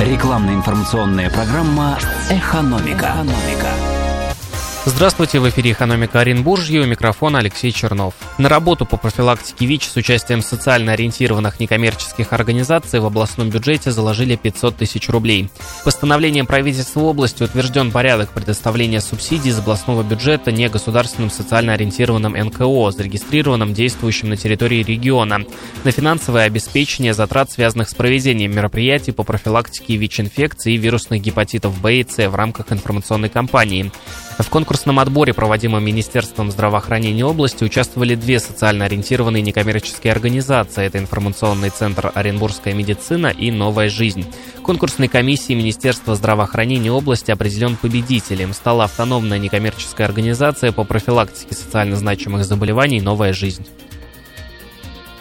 Рекламно-информационная программа «Экономика». «Экономика». Здравствуйте, в эфире «Экономика Оренбуржья», у микрофона Алексей Чернов. На работу по профилактике ВИЧ с участием социально ориентированных некоммерческих организаций в областном бюджете заложили 500 тысяч рублей. Постановлением правительства области утвержден порядок предоставления субсидий из областного бюджета негосударственным социально ориентированным НКО, зарегистрированным действующим на территории региона, на финансовое обеспечение затрат, связанных с проведением мероприятий по профилактике ВИЧ-инфекции и вирусных гепатитов Б и С в рамках информационной кампании. В конкурсном отборе, проводимом Министерством здравоохранения области, участвовали две социально ориентированные некоммерческие организации. Это информационный центр «Оренбургская медицина» и «Новая жизнь». Конкурсной комиссии Министерства здравоохранения области определен победителем. Стала автономная некоммерческая организация по профилактике социально значимых заболеваний «Новая жизнь».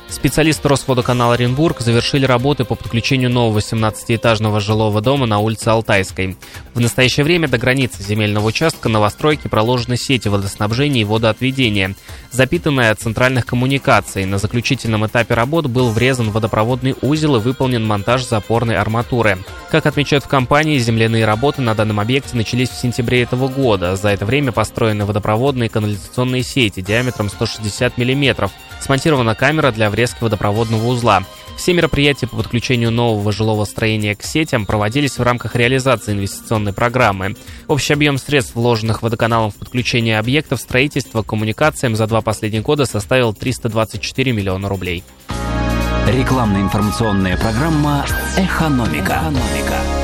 Специалисты Росводоканала Оренбург завершили работы по подключению нового 17-этажного жилого дома на улице Алтайской. В настоящее время до границы земельного участка новостройки проложены сети водоснабжения и водоотведения, запитанные от центральных коммуникаций. На заключительном этапе работ был врезан водопроводный узел и выполнен монтаж запорной арматуры. Как отмечают в компании, земляные работы на данном объекте начались в сентябре этого года. За это время построены водопроводные и канализационные сети диаметром 160 мм. Смонтирована камера для врезки водопроводного узла. Все мероприятия по подключению нового жилого строения к сетям проводились в рамках реализации инвестиционной программы. Общий объем средств, вложенных водоканалом в подключение объектов строительства к коммуникациям за два последних года составил 324 миллиона рублей. Рекламно-информационная программа «Экономика». «Экономика».